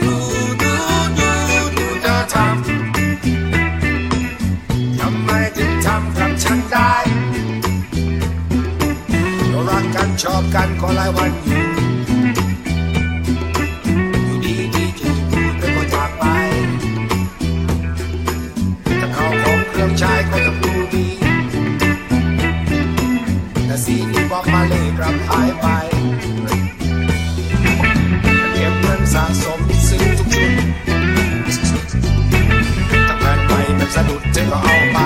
ดูดูดูดูเธอทำทำไมถึงทำกับฉันได้รักกันชอบกันก็หลายวันอยู่ สะดุดเธอก็เอาไป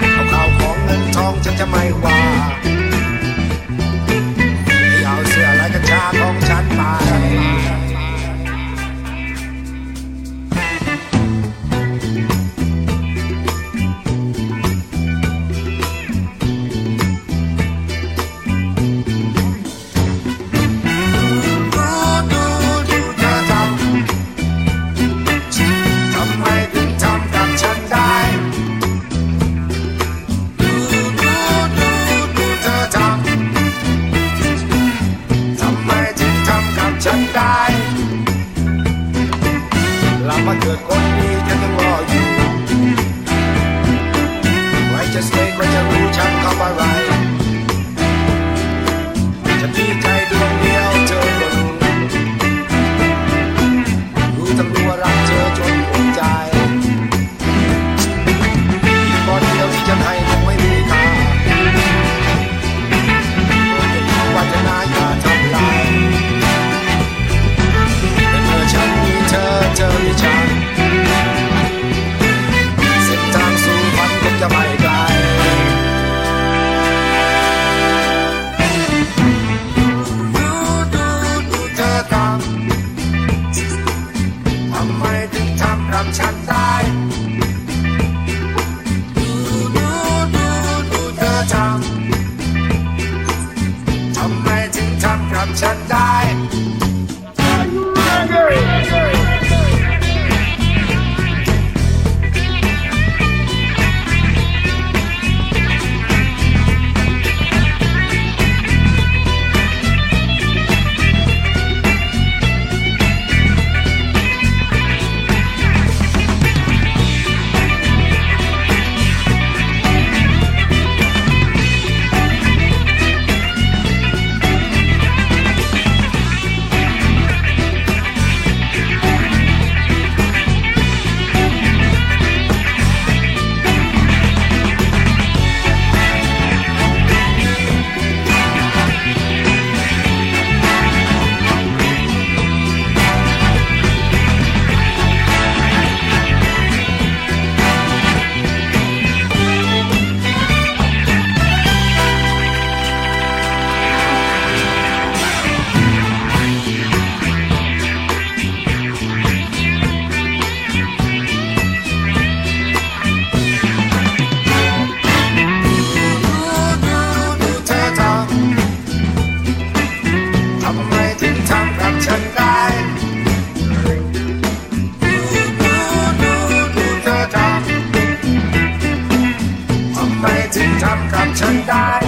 เอาข่าวของเงินทองฉันจะไม่ว่า time. 敢承担。